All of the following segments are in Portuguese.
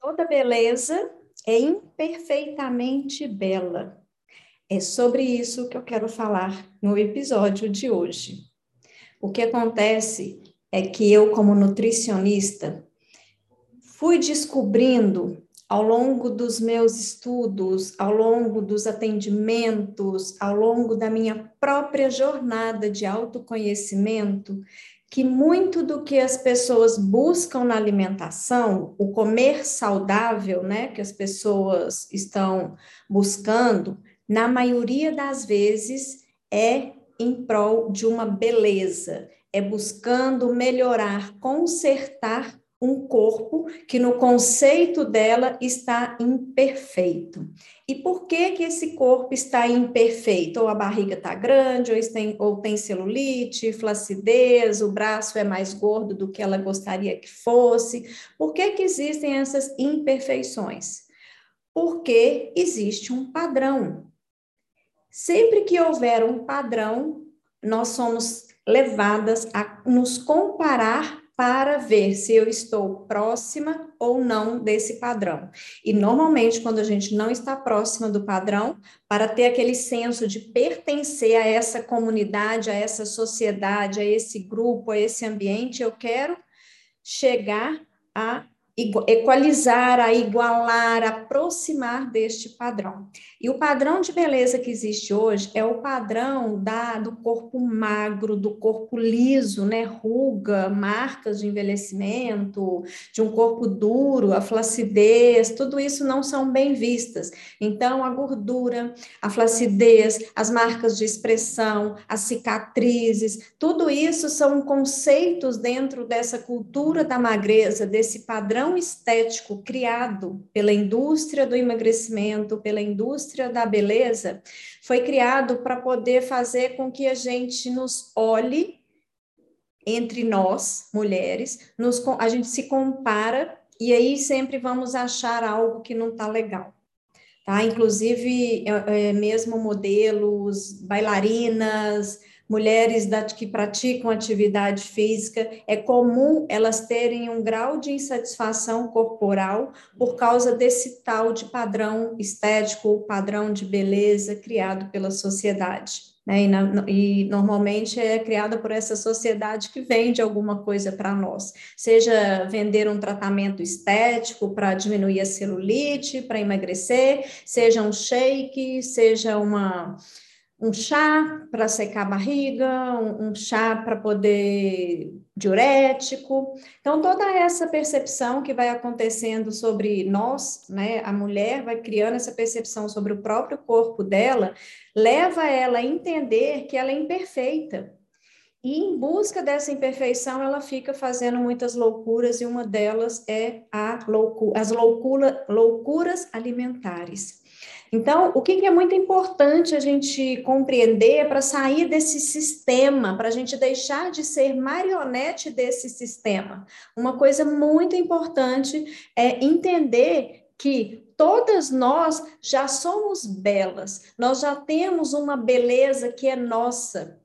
Toda beleza é imperfeitamente bela. É sobre isso que eu quero falar no episódio de hoje. O que acontece é que eu, como nutricionista, fui descobrindo ao longo dos meus estudos, ao longo dos atendimentos, ao longo da minha própria jornada de autoconhecimento, que muito do que as pessoas buscam na alimentação, o comer saudável, né, que as pessoas estão buscando, na maioria das vezes é em prol de uma beleza, é buscando melhorar, consertar um corpo que no conceito dela está imperfeito. E por que que esse corpo está imperfeito? Ou a barriga está grande, ou tem, ou tem celulite, flacidez, o braço é mais gordo do que ela gostaria que fosse. Por que que existem essas imperfeições? Porque existe um padrão. Sempre que houver um padrão, nós somos levadas a nos comparar para ver se eu estou próxima ou não desse padrão. E normalmente, quando a gente não está próxima do padrão, para ter aquele senso de pertencer a essa comunidade, a essa sociedade, a esse grupo, a esse ambiente, eu quero chegar a equalizar, a igualar, aproximar deste padrão. E o padrão de beleza que existe hoje é o padrão da, do corpo magro, do corpo liso, né? Ruga, marcas de envelhecimento, de um corpo duro, a flacidez, tudo isso não são bem vistas. Então, a gordura, a flacidez, as marcas de expressão, as cicatrizes, tudo isso são conceitos dentro dessa cultura da magreza, desse padrão padrão estético criado pela indústria do emagrecimento, pela indústria da beleza, foi criado para poder fazer com que a gente nos olhe entre nós, mulheres, nos, a gente se compara e aí sempre vamos achar algo que não está legal. Tá? Inclusive, é, é, mesmo modelos, bailarinas, mulheres que praticam atividade física, é comum elas terem um grau de insatisfação corporal por causa desse tal de padrão estético, padrão de beleza criado pela sociedade. Né? E, na, e, normalmente é criada por essa sociedade que vende alguma coisa para nós, seja vender um tratamento estético para diminuir a celulite, para emagrecer, seja um shake, seja uma um chá para secar a barriga, um, um chá para poder diurético. Então, toda essa percepção que vai acontecendo sobre nós, né, a mulher vai criando essa percepção sobre o próprio corpo dela, leva ela a entender que ela é imperfeita. E em busca dessa imperfeição, ela fica fazendo muitas loucuras, e uma delas é a as loucura, loucuras alimentares. Então, o que é muito importante a gente compreender para sair desse sistema, para a gente deixar de ser marionete desse sistema? Uma coisa muito importante é entender que todas nós já somos belas, nós já temos uma beleza que é nossa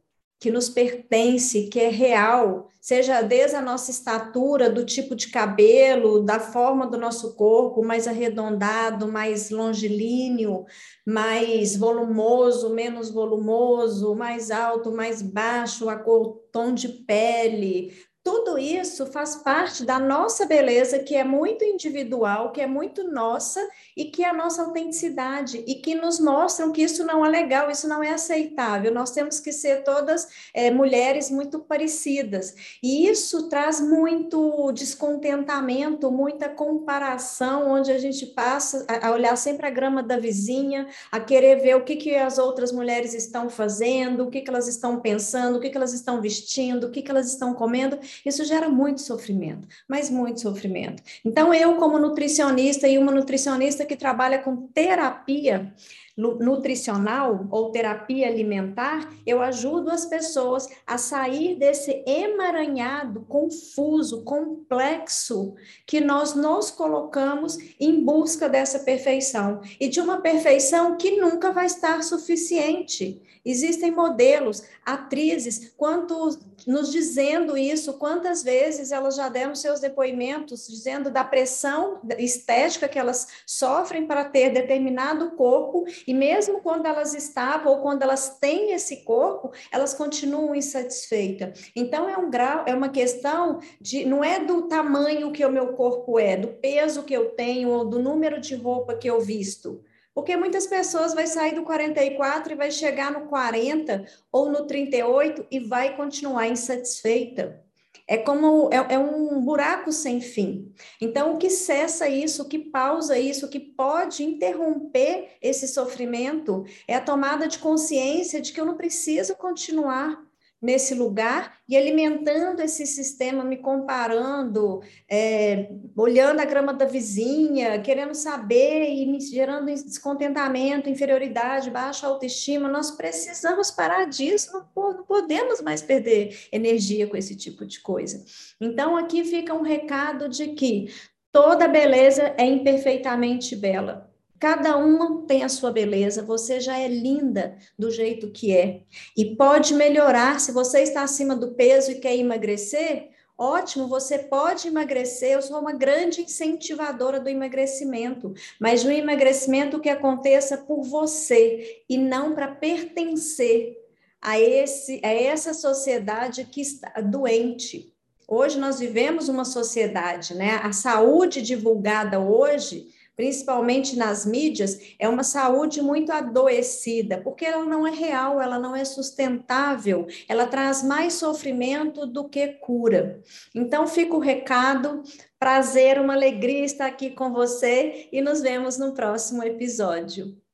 que nos pertence, que é real, seja desde a nossa estatura, do tipo de cabelo, da forma do nosso corpo, mais arredondado, mais longilíneo, mais volumoso, menos volumoso, mais alto, mais baixo, a cor, tom de pele, tudo isso faz parte da nossa beleza, que é muito individual, que é muito nossa e que é a nossa autenticidade e que nos mostram que isso não é legal, isso não é aceitável. Nós temos que ser todas é, mulheres muito parecidas e isso traz muito descontentamento, muita comparação, onde a gente passa a olhar sempre a grama da vizinha, a querer ver o que, que as outras mulheres estão fazendo, o que, que elas estão pensando, o que, que elas estão vestindo, o que, que elas estão comendo isso gera muito sofrimento, mas muito sofrimento. Então, eu, como nutricionista e uma nutricionista que trabalha com terapia, nutricional ou terapia alimentar, eu ajudo as pessoas a sair desse emaranhado, confuso, complexo que nós nos colocamos em busca dessa perfeição e de uma perfeição que nunca vai estar suficiente. Existem modelos, atrizes, quanto nos dizendo isso, quantas vezes elas já deram seus depoimentos dizendo da pressão estética que elas sofrem para ter determinado corpo, e mesmo quando elas estavam ou quando elas têm esse corpo, elas continuam insatisfeitas. Então é um grau, é uma questão de não é do tamanho que o meu corpo é, do peso que eu tenho ou do número de roupa que eu visto. Porque muitas pessoas vai sair do 44 e vai chegar no 40 ou no 38 e vai continuar insatisfeita. É como é, é, um buraco sem fim. Então, o que cessa isso, o que pausa isso, o que pode interromper esse sofrimento é a tomada de consciência de que eu não preciso continuar nesse lugar e alimentando esse sistema, me comparando, é, olhando a grama da vizinha, querendo saber e me gerando descontentamento, inferioridade, baixa autoestima. Nós precisamos parar disso, não, não podemos mais perder energia com esse tipo de coisa. Então, aqui fica um recado de que toda beleza é imperfeitamente bela. Cada uma tem a sua beleza, você já é linda do jeito que é. E pode melhorar. Se você está acima do peso e quer emagrecer, ótimo, você pode emagrecer. Eu sou uma grande incentivadora do emagrecimento, mas no emagrecimento que aconteça por você e não para pertencer a, esse, a essa sociedade que está doente. Hoje nós vivemos uma sociedade, né? A saúde divulgada hoje principalmente nas mídias, é uma saúde muito adoecida, porque ela não é real, ela não é sustentável, ela traz mais sofrimento do que cura. Então, fica o recado, prazer, uma alegria estar aqui com você e nos vemos no próximo episódio.